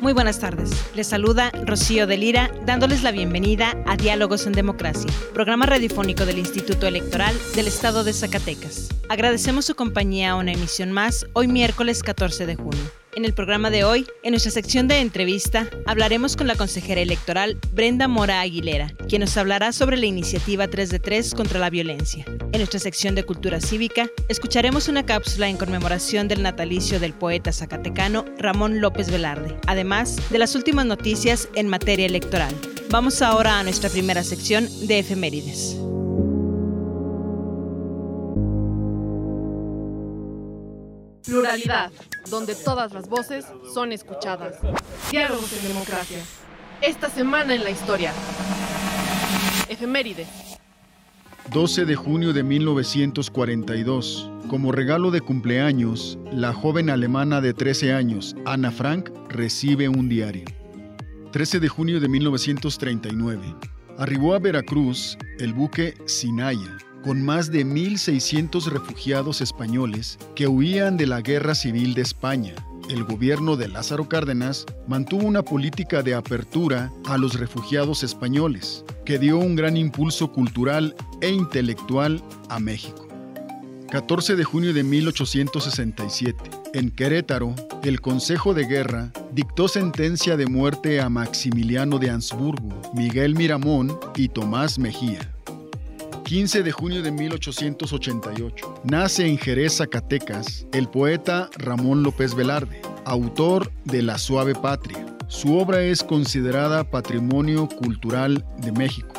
Muy buenas tardes. Les saluda Rocío de Lira, dándoles la bienvenida a Diálogos en Democracia, programa radiofónico del Instituto Electoral del Estado de Zacatecas. Agradecemos su compañía a una emisión más hoy miércoles 14 de junio. En el programa de hoy, en nuestra sección de entrevista, hablaremos con la consejera electoral Brenda Mora Aguilera, quien nos hablará sobre la iniciativa 3 de 3 contra la violencia. En nuestra sección de cultura cívica, escucharemos una cápsula en conmemoración del natalicio del poeta zacatecano Ramón López Velarde, además de las últimas noticias en materia electoral. Vamos ahora a nuestra primera sección de efemérides. Pluralidad, donde todas las voces son escuchadas. Diálogos en democracia. Esta semana en la historia. Efeméride. 12 de junio de 1942. Como regalo de cumpleaños, la joven alemana de 13 años, Anna Frank, recibe un diario. 13 de junio de 1939. Arribó a Veracruz el buque Sinaya, con más de 1.600 refugiados españoles que huían de la guerra civil de España. El gobierno de Lázaro Cárdenas mantuvo una política de apertura a los refugiados españoles, que dio un gran impulso cultural e intelectual a México. 14 de junio de 1867. En Querétaro, el Consejo de Guerra dictó sentencia de muerte a Maximiliano de Habsburgo, Miguel Miramón y Tomás Mejía. 15 de junio de 1888. Nace en Jerez, Zacatecas, el poeta Ramón López Velarde, autor de La Suave Patria. Su obra es considerada Patrimonio Cultural de México.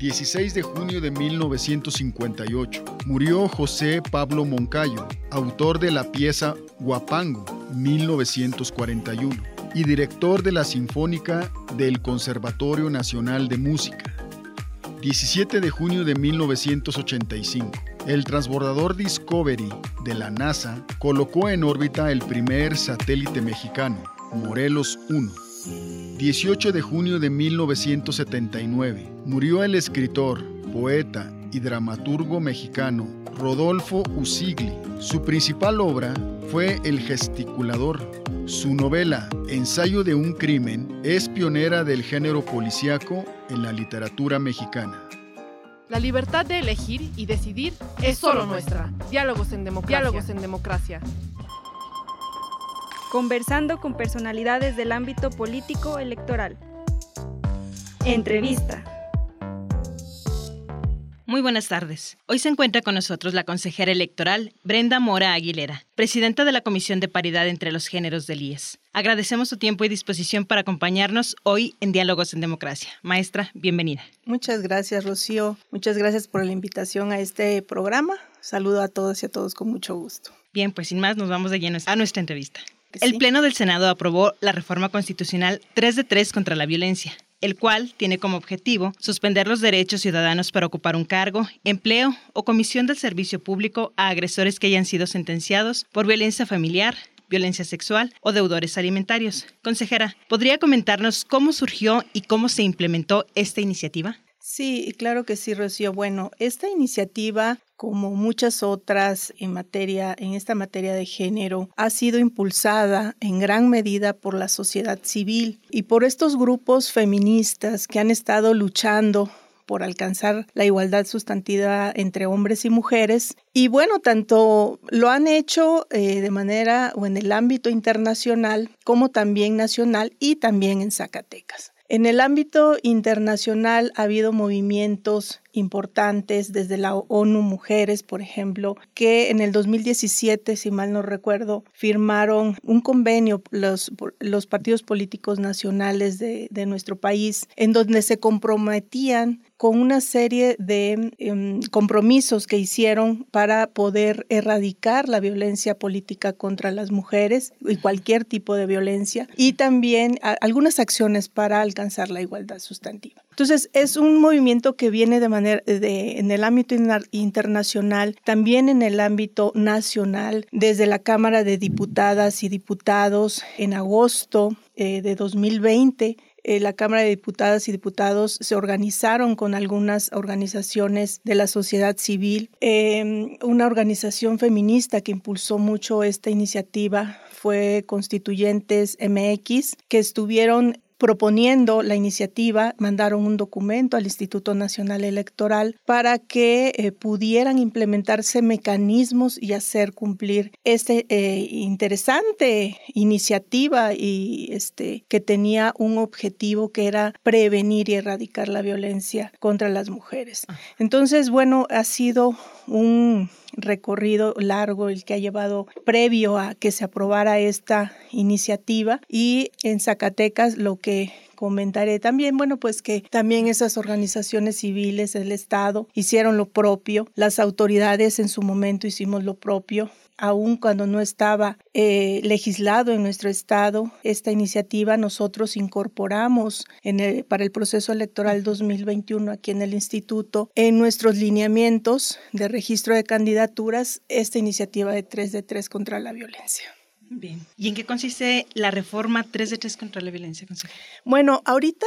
16 de junio de 1958. Murió José Pablo Moncayo, autor de la pieza Guapango, 1941, y director de la Sinfónica del Conservatorio Nacional de Música. 17 de junio de 1985. El transbordador Discovery de la NASA colocó en órbita el primer satélite mexicano, Morelos 1. 18 de junio de 1979. Murió el escritor, poeta y dramaturgo mexicano Rodolfo Usigli. Su principal obra fue El gesticulador. Su novela Ensayo de un crimen es pionera del género policíaco en la literatura mexicana. La libertad de elegir y decidir es solo nuestra. Diálogos en democracia. Diálogos en democracia. Conversando con personalidades del ámbito político electoral. Entrevista. Muy buenas tardes. Hoy se encuentra con nosotros la consejera electoral Brenda Mora Aguilera, presidenta de la Comisión de Paridad entre los Géneros del IES. Agradecemos su tiempo y disposición para acompañarnos hoy en Diálogos en Democracia. Maestra, bienvenida. Muchas gracias, Rocío. Muchas gracias por la invitación a este programa. Saludo a todos y a todos con mucho gusto. Bien, pues sin más, nos vamos de lleno a nuestra entrevista. El Pleno del Senado aprobó la reforma constitucional 3 de 3 contra la violencia, el cual tiene como objetivo suspender los derechos ciudadanos para ocupar un cargo, empleo o comisión del servicio público a agresores que hayan sido sentenciados por violencia familiar, violencia sexual o deudores alimentarios. Consejera, ¿podría comentarnos cómo surgió y cómo se implementó esta iniciativa? Sí, claro que sí, Rocío. Bueno, esta iniciativa como muchas otras en materia en esta materia de género ha sido impulsada en gran medida por la sociedad civil y por estos grupos feministas que han estado luchando por alcanzar la igualdad sustantiva entre hombres y mujeres. Y bueno, tanto lo han hecho eh, de manera o en el ámbito internacional como también nacional y también en Zacatecas. En el ámbito internacional ha habido movimientos importantes desde la ONU Mujeres, por ejemplo, que en el 2017, si mal no recuerdo, firmaron un convenio los, los partidos políticos nacionales de, de nuestro país en donde se comprometían con una serie de em, compromisos que hicieron para poder erradicar la violencia política contra las mujeres y cualquier tipo de violencia y también algunas acciones para alcanzar la igualdad sustantiva. Entonces, es un movimiento que viene de manera de, en el ámbito internacional, también en el ámbito nacional, desde la Cámara de Diputadas y Diputados en agosto eh, de 2020 eh, la Cámara de Diputadas y Diputados se organizaron con algunas organizaciones de la sociedad civil. Em, una organización feminista que impulsó mucho esta iniciativa fue Constituyentes MX, que estuvieron proponiendo la iniciativa, mandaron un documento al Instituto Nacional Electoral para que eh, pudieran implementarse mecanismos y hacer cumplir esta eh, interesante iniciativa y este, que tenía un objetivo que era prevenir y erradicar la violencia contra las mujeres. Ah. Entonces, bueno, ha sido un recorrido largo el que ha llevado previo a que se aprobara esta iniciativa. Y en Zacatecas lo que comentaré también, bueno, pues que también esas organizaciones civiles, el Estado, hicieron lo propio, las autoridades en su momento hicimos lo propio, aun cuando no estaba eh, legislado en nuestro estado esta iniciativa, nosotros incorporamos en para el proceso electoral 2021 aquí en el instituto en nuestros lineamientos de registro de candidaturas esta iniciativa de 3 de 3 contra la violencia. Bien. ¿Y en qué consiste la reforma 3 de 3 contra la violencia, consejera? Bueno, ahorita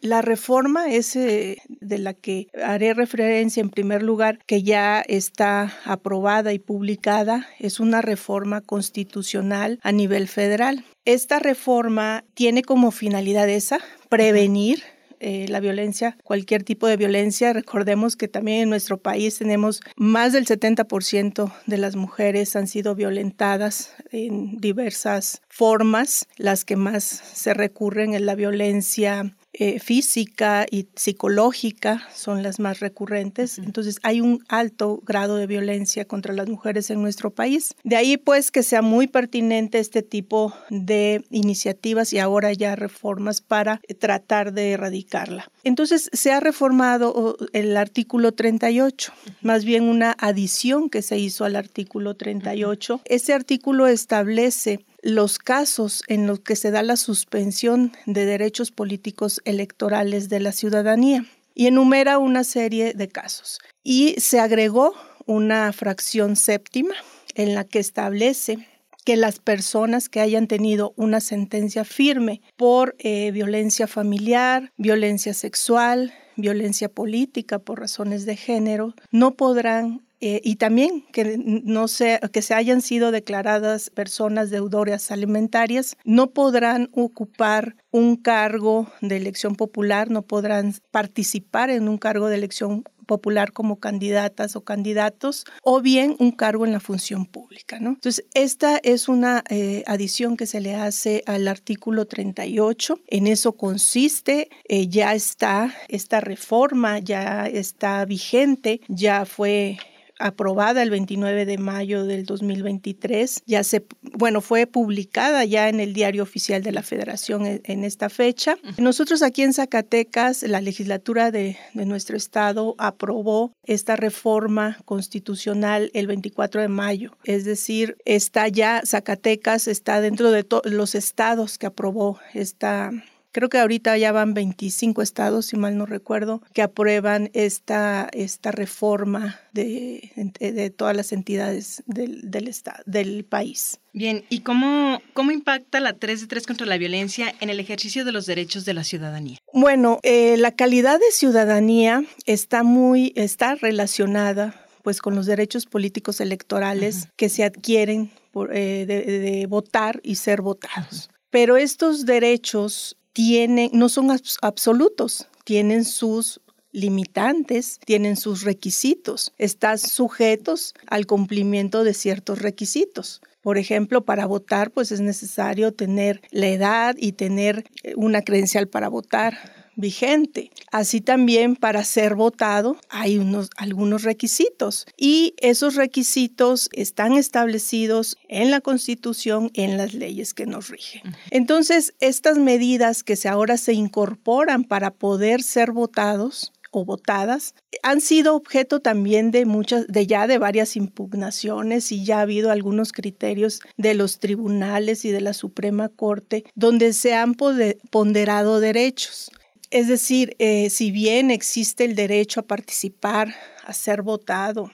la reforma es eh, de la que haré referencia en primer lugar, que ya está aprobada y publicada, es una reforma constitucional a nivel federal. Esta reforma tiene como finalidad esa, prevenir eh, la violencia, cualquier tipo de violencia. Recordemos que también en nuestro país tenemos más del 70% de las mujeres han sido violentadas en diversas formas. Las que más se recurren es la violencia eh, física y psicológica son las más recurrentes. Entonces hay un alto grado de violencia contra las mujeres en nuestro país. De ahí pues que sea muy pertinente este tipo de iniciativas y ahora ya reformas para tratar de erradicarla. Entonces se ha reformado el artículo 38, más bien una adición que se hizo al artículo 38. Ese artículo establece los casos en los que se da la suspensión de derechos políticos electorales de la ciudadanía y enumera una serie de casos. Y se agregó una fracción séptima en la que establece que las personas que hayan tenido una sentencia firme por eh, violencia familiar, violencia sexual, violencia política por razones de género, no podrán eh, y también que no se, que se hayan sido declaradas personas deudoras alimentarias no podrán ocupar un cargo de elección popular, no podrán participar en un cargo de elección popular como candidatas o candidatos o bien un cargo en la función pública. ¿no? Entonces, esta es una eh, adición que se le hace al artículo 38. En eso consiste, eh, ya está, esta reforma ya está vigente, ya fue aprobada el 29 de mayo del 2023. Ya se, bueno, fue publicada ya en el diario oficial de la Federación en, esta fecha. Nosotros aquí en Zacatecas, la legislatura de, de nuestro estado aprobó esta reforma constitucional el 24 de mayo. Es decir, está ya Zacatecas, está dentro de los estados que aprobó esta Creo que ahorita ya van 25 estados, si mal no recuerdo, que aprueban esta, esta reforma de, de todas las entidades del, del, estado, del país. Bien, ¿y cómo, cómo impacta la 3 de 3 contra la violencia en el ejercicio de los derechos de la ciudadanía? Bueno, eh, la calidad de ciudadanía está muy, está relacionada pues con los derechos políticos electorales que se adquieren por, eh, de, votar y ser votados. Pero estos derechos tienen, no son absolutos, tienen sus limitantes, tienen sus requisitos, están sujetos al cumplimiento de ciertos requisitos. Por ejemplo, para votar, pues es necesario tener la edad y tener una credencial para votar vigente. Así también para ser votado hay unos, algunos requisitos y esos requisitos están establecidos en la Constitución, en las leyes que nos rigen. Entonces, estas medidas que se ahora se incorporan para poder ser votados o votadas han sido objeto también de muchas de ya de varias impugnaciones y ya ha habido algunos criterios de los tribunales y de la Suprema Corte donde se han ponderado derechos. Es decir, eh, si bien existe el derecho a participar, a ser votado,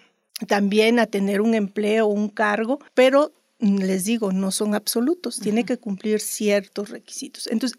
también a tener un empleo un cargo, pero les digo, no son absolutos, tiene que cumplir ciertos requisitos. Entonces,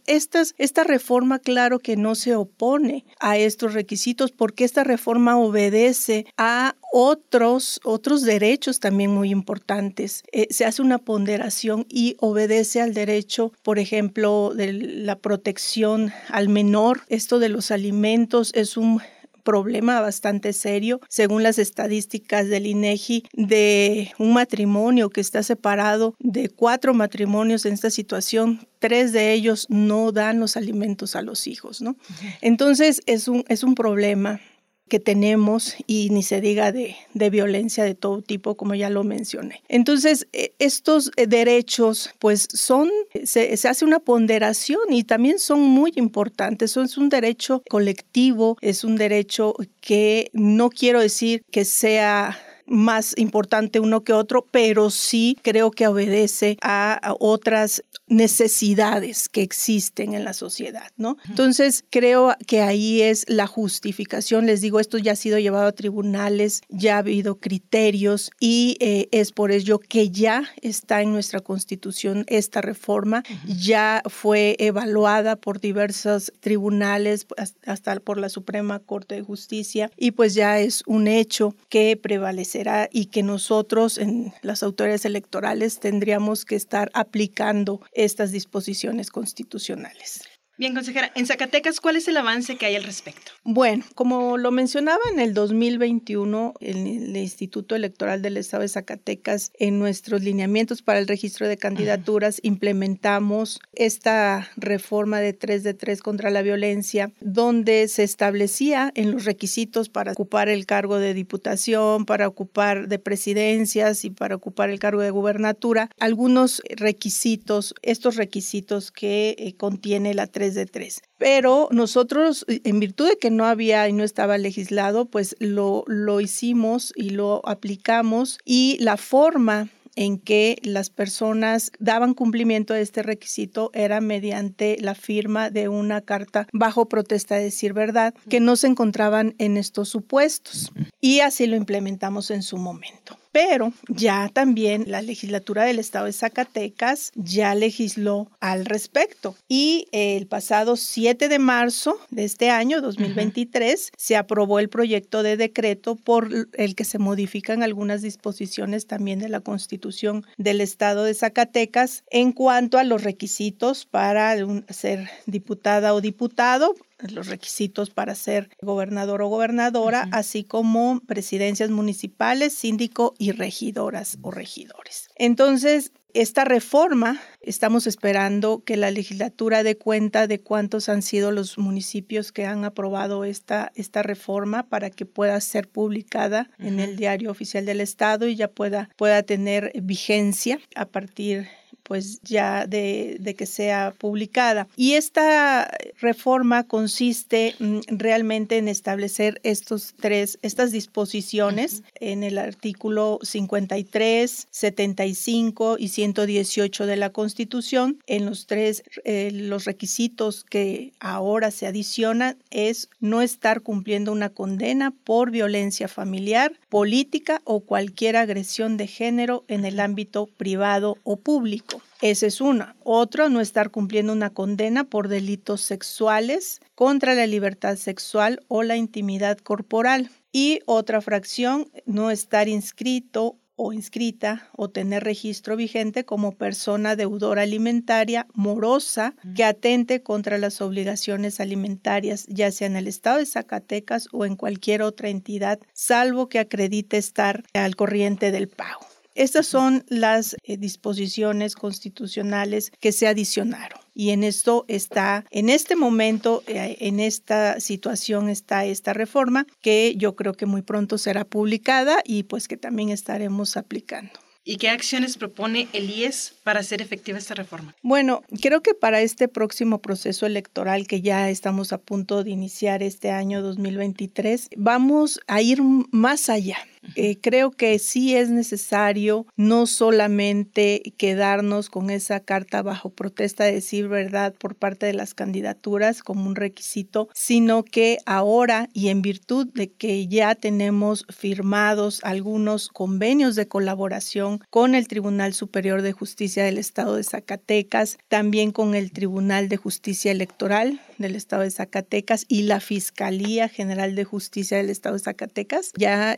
esta reforma, claro que no se opone a estos requisitos porque esta reforma obedece a otros, otros derechos también muy importantes. Eh, se hace una ponderación y obedece al derecho, por ejemplo, de la protección al menor. Esto de los alimentos es un problema bastante serio, según las estadísticas del INEGI, de un matrimonio que está separado de cuatro matrimonios en esta situación. Tres de ellos no dan los alimentos a los hijos, ¿no? Entonces es un, es un problema que tenemos y ni se diga de, violencia de todo tipo, como ya lo mencioné. Entonces, e, estos derechos, pues son, se, hace una ponderación y también son muy importantes. es un derecho colectivo, es un derecho que no quiero decir que sea más importante uno que otro, pero sí creo que obedece a, otras necesidades que existen en la sociedad, ¿no? Entonces, creo que ahí es la justificación. Les digo, esto ya ha sido llevado a tribunales, ya ha habido criterios y eh, es por ello que ya está en nuestra constitución esta reforma, ya fue evaluada por diversos tribunales, hasta por la Suprema Corte de Justicia, y pues ya es un hecho que prevalecerá y que nosotros en las autoridades electorales tendríamos que estar aplicando estas disposiciones constitucionales. Bien, consejera, en Zacatecas, ¿cuál es el avance que hay al respecto? Bueno, como lo mencionaba en el 2021, el, Instituto Electoral del Estado de Zacatecas, en nuestros lineamientos para el registro de candidaturas, implementamos esta reforma de 3 de 3 contra la violencia, donde se establecía en los requisitos para ocupar el cargo de diputación, para ocupar de presidencias y para ocupar el cargo de gubernatura, algunos requisitos, estos requisitos que eh, contiene la 3 de tres. Pero nosotros, en virtud de que no había y no estaba legislado, pues lo, lo hicimos y lo aplicamos y la forma en que las personas daban cumplimiento a este requisito era mediante la firma de una carta bajo protesta de decir verdad, que no se encontraban en estos supuestos. Y así lo implementamos en su momento pero ya también la legislatura del estado de Zacatecas ya legisló al respecto. Y el pasado 7 de marzo de este año 2023 se aprobó el proyecto de decreto por el que se modifican algunas disposiciones también de la Constitución del estado de Zacatecas en cuanto a los requisitos para ser diputada o diputado los requisitos para ser gobernador o gobernadora, así como presidencias municipales, síndico y regidoras o regidores. Entonces, esta reforma, estamos esperando que la legislatura dé cuenta de cuántos han sido los municipios que han aprobado esta, esta reforma para que pueda ser publicada en el diario oficial del Estado y ya pueda, pueda tener vigencia a partir pues ya de, que sea publicada. Y esta reforma consiste mm, realmente en establecer estos tres, estas disposiciones en el artículo 53, 75 y 118 de la Constitución. En los tres, eh, los requisitos que ahora se adicionan es no estar cumpliendo una condena por violencia familiar, política o cualquier agresión de género en el ámbito privado o público. Esa es una. Otro, no estar cumpliendo una condena por delitos sexuales contra la libertad sexual o la intimidad corporal. Y otra fracción, no estar inscrito o inscrita o tener registro vigente como persona deudora alimentaria morosa que atente contra las obligaciones alimentarias, ya sea en el estado de Zacatecas o en cualquier otra entidad, salvo que acredite estar al corriente del pago. Estas son las eh, disposiciones constitucionales que se adicionaron. y en esto está, en este momento, eh, en esta situación está esta reforma que yo creo que muy pronto será publicada y pues que también estaremos aplicando. ¿Y qué acciones propone el IES para hacer efectiva esta reforma? Bueno, creo que para este próximo proceso electoral que ya estamos a punto de iniciar este año 2023, vamos a ir más allá. Eh, creo que sí es necesario no solamente quedarnos con esa carta bajo protesta de decir verdad por parte de las candidaturas como un requisito, sino que ahora y en virtud de que ya tenemos firmados algunos convenios de colaboración con el Tribunal Superior de Justicia del Estado de Zacatecas, también con el Tribunal de Justicia Electoral del Estado de Zacatecas y la Fiscalía General de Justicia del Estado de Zacatecas, ya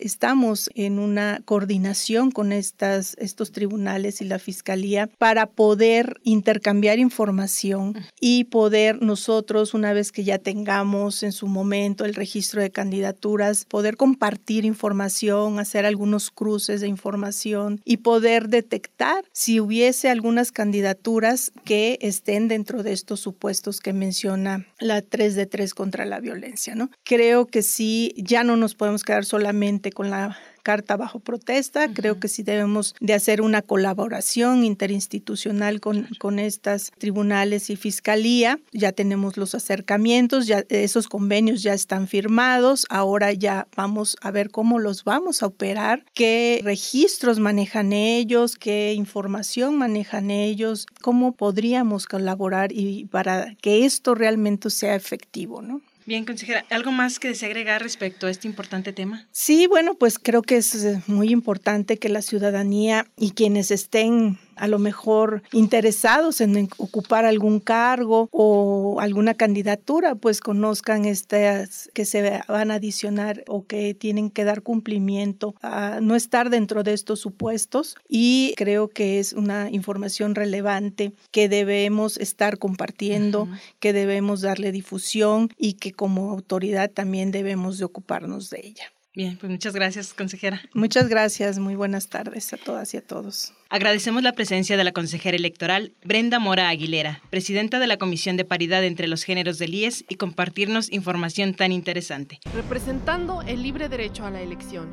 estamos en una coordinación con estas, estos tribunales y la fiscalía para poder intercambiar información y poder nosotros, una vez que ya tengamos en su momento el registro de candidaturas, poder compartir información, hacer algunos cruces de información y poder detectar si hubiese algunas candidaturas que estén dentro de estos supuestos que menciona la 3 de 3 contra la violencia, ¿no? Creo que sí, ya no nos podemos quedar solamente con la carta bajo protesta. Creo que sí debemos de hacer una colaboración interinstitucional con, con estas tribunales y fiscalía. Ya tenemos los acercamientos, ya esos convenios ya están firmados. Ahora ya vamos a ver cómo los vamos a operar, qué registros manejan ellos, qué información manejan ellos, cómo podríamos colaborar y para que esto realmente sea efectivo, ¿no? Bien, consejera, ¿algo más que desea agregar respecto a este importante tema? Sí, bueno, pues creo que es eh, muy importante que la ciudadanía y quienes estén a lo mejor interesados en ocupar algún cargo o alguna candidatura, pues conozcan estas que se van a adicionar o que tienen que dar cumplimiento a no estar dentro de estos supuestos y creo que es una información relevante que debemos estar compartiendo, que debemos darle difusión y que como autoridad también debemos de ocuparnos de ella. Bien, pues muchas gracias, consejera. Muchas gracias, muy buenas tardes a todas y a todos. Agradecemos la presencia de la consejera electoral Brenda Mora Aguilera, presidenta de la Comisión de Paridad entre los Géneros del IES, y compartirnos información tan interesante. Representando el libre derecho a la elección.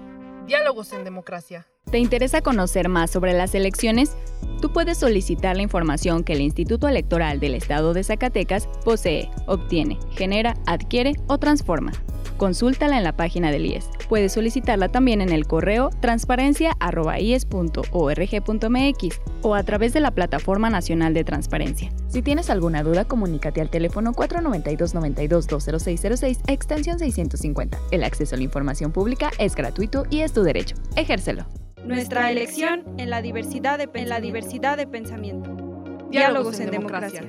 Diálogos en democracia. ¿Te interesa conocer más sobre las elecciones? Tú puedes solicitar la información que el Instituto Electoral del Estado de Zacatecas posee, obtiene, genera, adquiere o transforma. Consúltala en la página del IES. Puedes solicitarla también en el correo transparencia.ies.org.mx o a través de la Plataforma Nacional de Transparencia. Si tienes alguna duda, comunícate al teléfono 492-92-20606, extensión 650. El acceso a la información pública es gratuito y es tu derecho. Ejércelo. Nuestra elección en la diversidad de, en la diversidad de pensamiento. Diálogos, en, democracia.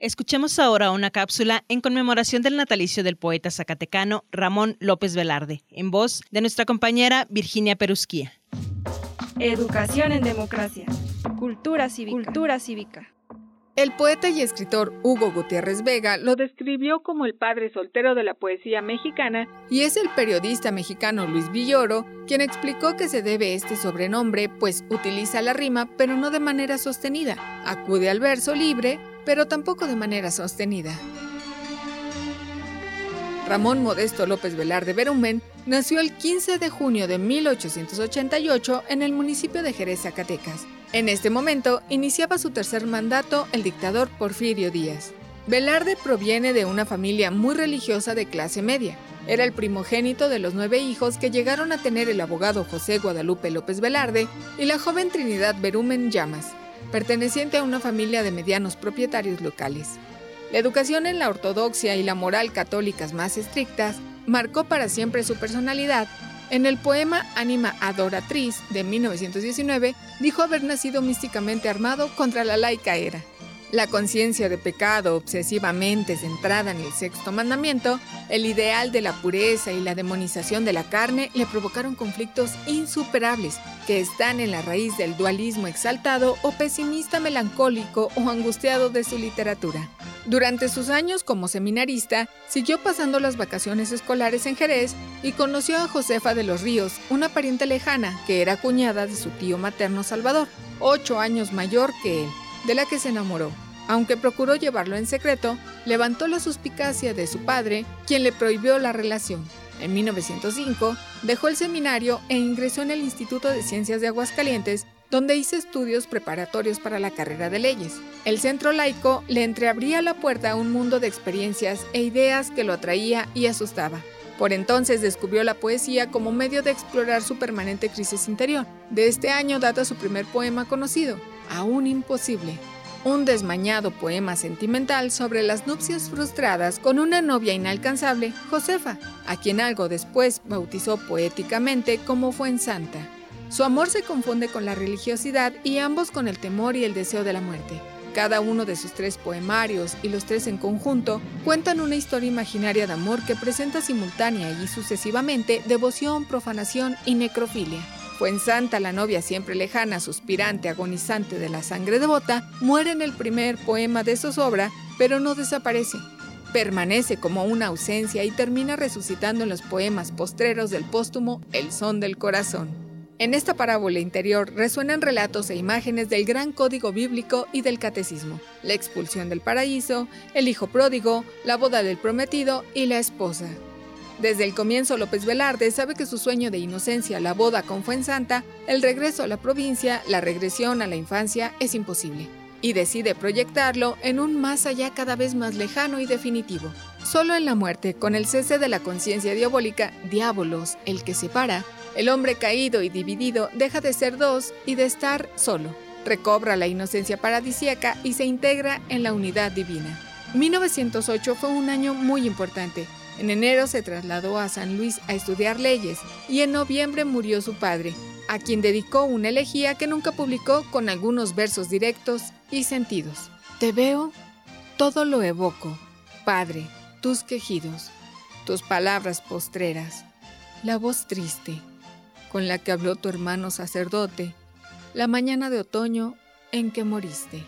Escuchemos ahora una cápsula en conmemoración del natalicio del poeta zacatecano Ramón López Velarde, en voz de nuestra compañera Virginia Perusquía. Educación en democracia. Cultura cívica. Cultura cívica. El poeta y escritor Hugo Gutiérrez Vega lo describió como el padre soltero de la poesía mexicana y es el periodista mexicano Luis Villoro quien explicó que se debe este sobrenombre pues utiliza la rima pero no de manera sostenida, acude al verso libre pero tampoco de manera sostenida. Ramón Modesto López Velarde Berumen nació el 15 de junio de 1888 en el municipio de Jerez, Zacatecas. En este momento iniciaba su tercer mandato el dictador Porfirio Díaz. Velarde proviene de una familia muy religiosa de clase media. Era el primogénito de los nueve hijos que llegaron a tener el abogado José Guadalupe López Velarde y la joven Trinidad Berumen Llamas perteneciente a una familia de medianos propietarios locales. La educación en la ortodoxia y la moral católicas más estrictas marcó para siempre su personalidad. En el poema Ánima Adoratriz de 1919 dijo haber nacido místicamente armado contra la laica era. La conciencia de pecado obsesivamente centrada en el sexto mandamiento, el ideal de la pureza y la demonización de la carne le provocaron conflictos insuperables que están en la raíz del dualismo exaltado o pesimista melancólico o angustiado de su literatura. Durante sus años como seminarista, siguió pasando las vacaciones escolares en Jerez y conoció a Josefa de los Ríos, una pariente lejana que era cuñada de su tío materno Salvador, ocho años mayor que él de la que se enamoró. Aunque procuró llevarlo en secreto, levantó la suspicacia de su padre, quien le prohibió la relación. En 1905 dejó el seminario e ingresó en el Instituto de Ciencias de Aguascalientes, donde hizo estudios preparatorios para la carrera de leyes. El centro laico le entreabría la puerta a un mundo de experiencias e ideas que lo atraía y asustaba. Por entonces descubrió la poesía como medio de explorar su permanente crisis interior. De este año data su primer poema conocido, Aún Imposible, un desmañado poema sentimental sobre las nupcias frustradas con una novia inalcanzable, Josefa, a quien algo después bautizó poéticamente como Fuensanta. Su amor se confunde con la religiosidad y ambos con el temor y el deseo de la muerte. Cada uno de sus tres poemarios y los tres en conjunto cuentan una historia imaginaria de amor que presenta simultánea y sucesivamente devoción, profanación y necrofilia. Santa, la novia siempre lejana, suspirante, agonizante de la sangre devota, muere en el primer poema de zozobra, pero no desaparece. Permanece como una ausencia y termina resucitando en los poemas postreros del póstumo El son del corazón. En esta parábola interior resuenan relatos e imágenes del gran código bíblico y del catecismo, la expulsión del paraíso, el hijo pródigo, la boda del prometido y la esposa. Desde el comienzo López Velarde sabe que su sueño de inocencia, la boda con Fuensanta, el regreso a la provincia, la regresión a la infancia es imposible, y decide proyectarlo en un más allá cada vez más lejano y definitivo. Solo en la muerte, con el cese de la conciencia diabólica, diábolos, el que separa, el hombre caído y dividido deja de ser dos y de estar solo. Recobra la inocencia paradisíaca y se integra en la unidad divina. 1908 fue un año muy importante en enero se trasladó a San Luis a estudiar leyes y en noviembre murió su padre, a quien dedicó una elegía que nunca publicó con algunos versos directos y sentidos. Te veo, todo lo evoco, Padre, tus quejidos, tus palabras postreras, la voz triste con la que habló tu hermano sacerdote, la mañana de otoño en que moriste.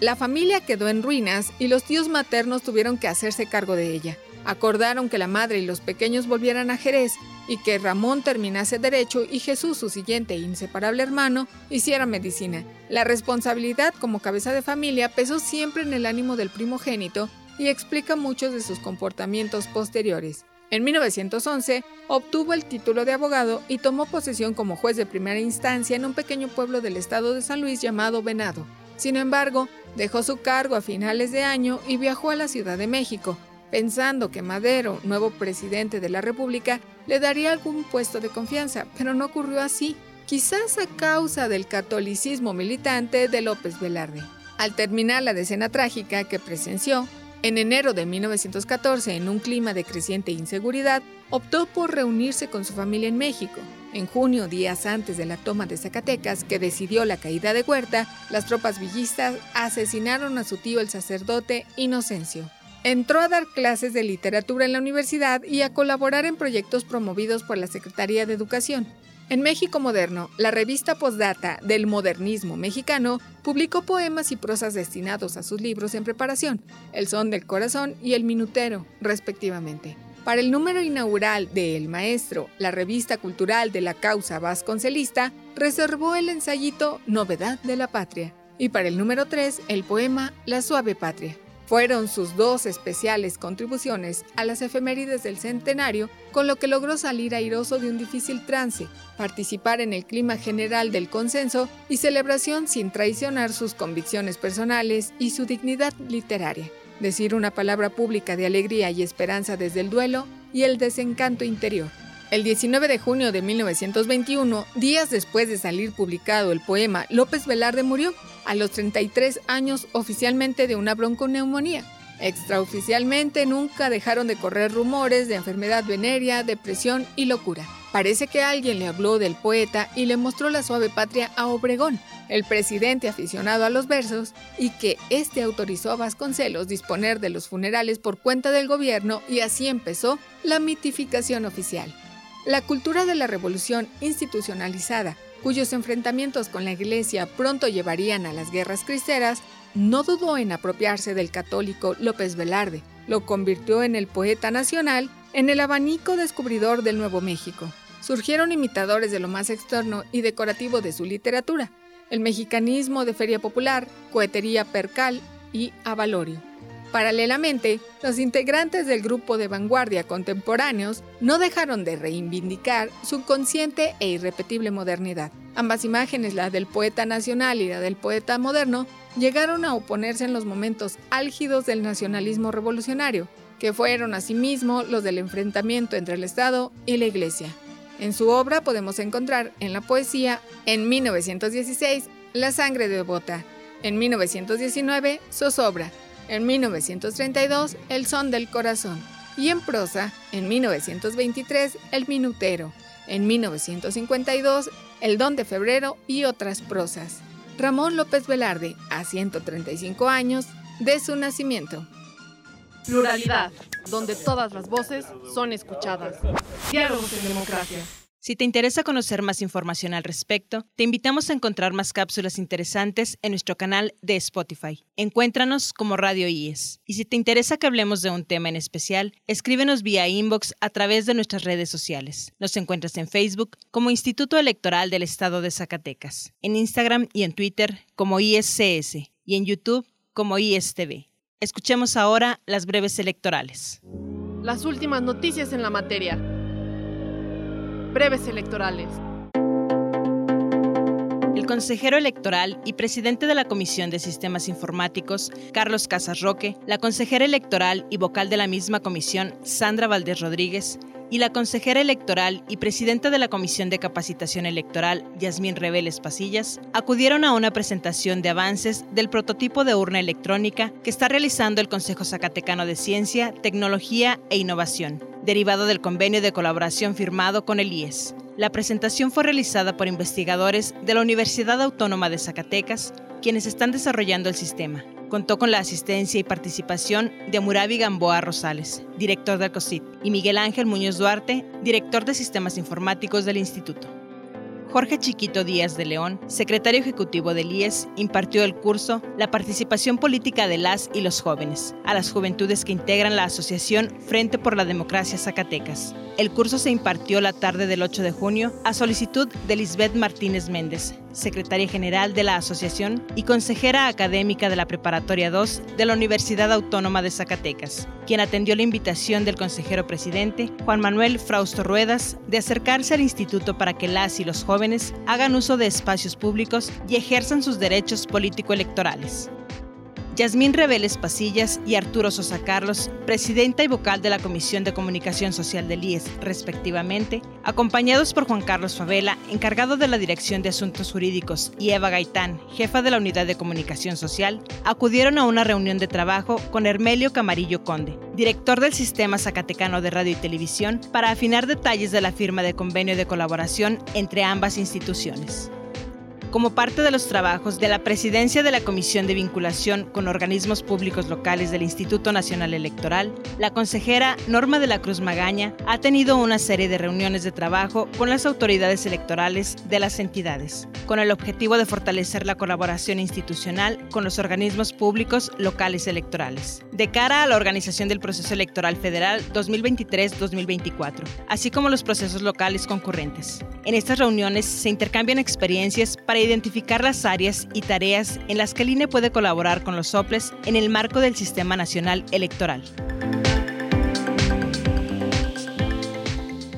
La familia quedó en ruinas y los tíos maternos tuvieron que hacerse cargo de ella. Acordaron que la madre y los pequeños volvieran a Jerez y que Ramón terminase derecho y Jesús, su siguiente e inseparable hermano, hiciera medicina. La responsabilidad como cabeza de familia pesó siempre en el ánimo del primogénito y explica muchos de sus comportamientos posteriores. En 1911 obtuvo el título de abogado y tomó posesión como juez de primera instancia en un pequeño pueblo del estado de San Luis llamado Venado. Sin embargo, dejó su cargo a finales de año y viajó a la Ciudad de México, pensando que Madero, nuevo presidente de la República, le daría algún puesto de confianza, pero no ocurrió así, quizás a causa del catolicismo militante de López Velarde. Al terminar la decena trágica que presenció, en enero de 1914, en un clima de creciente inseguridad, optó por reunirse con su familia en México. En junio, días antes de la toma de Zacatecas, que decidió la caída de Huerta, las tropas villistas asesinaron a su tío el sacerdote Inocencio. Entró a dar clases de literatura en la universidad y a colaborar en proyectos promovidos por la Secretaría de Educación. En México Moderno, la revista Postdata del modernismo mexicano publicó poemas y prosas destinados a sus libros en preparación, El Son del Corazón y El Minutero, respectivamente. Para el número inaugural de El Maestro, la revista cultural de la causa vasconcelista, reservó el ensayito Novedad de la Patria, y para el número 3, el poema La Suave Patria. Fueron sus dos especiales contribuciones a las efemérides del centenario, con lo que logró salir airoso de un difícil trance, participar en el clima general del consenso y celebración sin traicionar sus convicciones personales y su dignidad literaria, decir una palabra pública de alegría y esperanza desde el duelo y el desencanto interior. El 19 de junio de 1921, días después de salir publicado el poema, López Velarde murió a los 33 años oficialmente de una bronconeumonía. Extraoficialmente nunca dejaron de correr rumores de enfermedad venérea, depresión y locura. Parece que alguien le habló del poeta y le mostró la suave patria a Obregón, el presidente aficionado a los versos, y que éste autorizó a Vasconcelos disponer de los funerales por cuenta del gobierno y así empezó la mitificación oficial. La cultura de la revolución institucionalizada, cuyos enfrentamientos con la Iglesia pronto llevarían a las guerras cristeras, no dudó en apropiarse del católico López Velarde, lo convirtió en el poeta nacional, en el abanico descubridor del Nuevo México. Surgieron imitadores de lo más externo y decorativo de su literatura. el mexicanismo de Feria Popular, Cohetería Percal y Avalorio. Paralelamente, los integrantes del grupo de vanguardia contemporáneos no dejaron de reivindicar su consciente e irrepetible modernidad. Ambas imágenes, la del poeta nacional y la del poeta moderno, llegaron a oponerse en los momentos álgidos del nacionalismo revolucionario, que fueron asimismo los del enfrentamiento entre el Estado y la Iglesia. En su obra podemos encontrar en la poesía, en 1916, La sangre de Bota, en 1919, Zozobra, en 1932, El son del corazón, y en prosa, en 1923, El minutero, en 1952, El don de febrero y otras prosas. Ramón López Velarde, a 135 años de su nacimiento. Pluralidad, donde todas las voces son escuchadas. Diálogos en democracia. Si te interesa conocer más información al respecto, te invitamos a encontrar más cápsulas interesantes en nuestro canal de Spotify. Encuéntranos como Radio IES. Y si te interesa que hablemos de un tema en especial, escríbenos vía inbox a través de nuestras redes sociales. Nos encuentras en Facebook como Instituto Electoral del Estado de Zacatecas, en Instagram y en Twitter como ISCS y en YouTube como ISTV. Escuchemos ahora las breves electorales. Las últimas noticias en la materia. Breves electorales. El consejero electoral y presidente de la Comisión de Sistemas Informáticos, Carlos Casas Roque, la consejera electoral y vocal de la misma comisión, Sandra Valdés Rodríguez, y la consejera electoral y presidenta de la Comisión de Capacitación Electoral, Yasmín Reveles Pasillas, acudieron a una presentación de avances del prototipo de urna electrónica que está realizando el Consejo Zacatecano de Ciencia, Tecnología e Innovación, derivado del convenio de colaboración firmado con el IES. La presentación fue realizada por investigadores de la Universidad Autónoma de Zacatecas, quienes están desarrollando el sistema. Contó con la asistencia y participación de Murabi Gamboa Rosales, director del COSIT, y Miguel Ángel Muñoz Duarte, director de Sistemas Informáticos del Instituto. Jorge Chiquito Díaz de León, secretario ejecutivo del IES, impartió el curso La participación política de las y los jóvenes, a las juventudes que integran la asociación Frente por la Democracia Zacatecas. El curso se impartió la tarde del 8 de junio a solicitud de Lisbeth Martínez Méndez, secretaria general de la asociación y consejera académica de la Preparatoria 2 de la Universidad Autónoma de Zacatecas, quien atendió la invitación del consejero presidente, Juan Manuel Frausto Ruedas, de acercarse al instituto para que las y los jóvenes hagan uso de espacios públicos y ejerzan sus derechos político-electorales. Yasmín Reveles Pasillas y Arturo Sosa Carlos, presidenta y vocal de la Comisión de Comunicación Social del IES, respectivamente, acompañados por Juan Carlos Favela, encargado de la Dirección de Asuntos Jurídicos, y Eva Gaitán, jefa de la Unidad de Comunicación Social, acudieron a una reunión de trabajo con Hermelio Camarillo Conde, director del Sistema Zacatecano de Radio y Televisión, para afinar detalles de la firma de convenio de colaboración entre ambas instituciones como parte de los trabajos de la presidencia de la Comisión de Vinculación con Organismos Públicos Locales del Instituto Nacional Electoral, la consejera Norma de la Cruz Magaña ha tenido una serie de reuniones de trabajo con las autoridades electorales de las entidades, con el objetivo de fortalecer la colaboración institucional con los organismos públicos locales electorales, de cara a la organización del proceso electoral federal 2023-2024, así como los procesos locales concurrentes. En estas reuniones se intercambian experiencias para identificar las áreas y tareas en las que el INE puede colaborar con los soples en el marco del Sistema Nacional Electoral.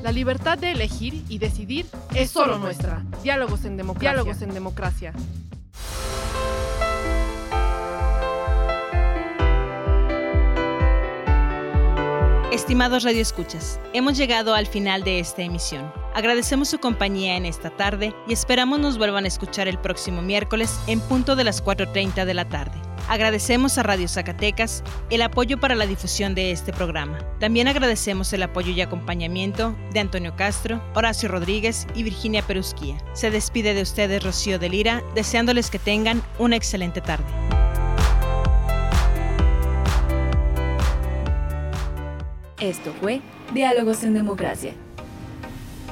La libertad de elegir y decidir es solo nuestra. Diálogos en democracia. Diálogos en democracia. Estimados radioescuchas, hemos llegado al final de esta emisión. Agradecemos su compañía en esta tarde y esperamos nos vuelvan a escuchar el próximo miércoles en punto de las 4.30 de la tarde. Agradecemos a Radio Zacatecas el apoyo para la difusión de este programa. También agradecemos el apoyo y acompañamiento de Antonio Castro, Horacio Rodríguez y Virginia Perusquía. Se despide de ustedes Rocío de Lira, deseándoles que tengan una excelente tarde. Esto fue Diálogos en Democracia.